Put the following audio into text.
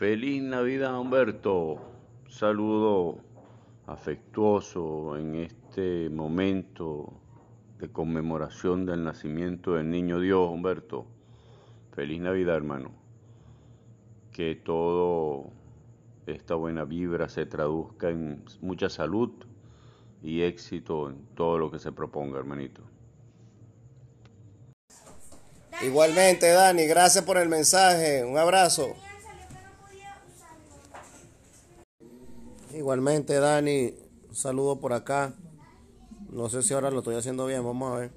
Feliz Navidad, Humberto. Saludo afectuoso en este momento de conmemoración del nacimiento del niño Dios, Humberto. Feliz Navidad, hermano. Que todo esta buena vibra se traduzca en mucha salud y éxito en todo lo que se proponga, hermanito. Igualmente, Dani, gracias por el mensaje. Un abrazo. Igualmente, Dani, saludo por acá. No sé si ahora lo estoy haciendo bien, vamos a ver.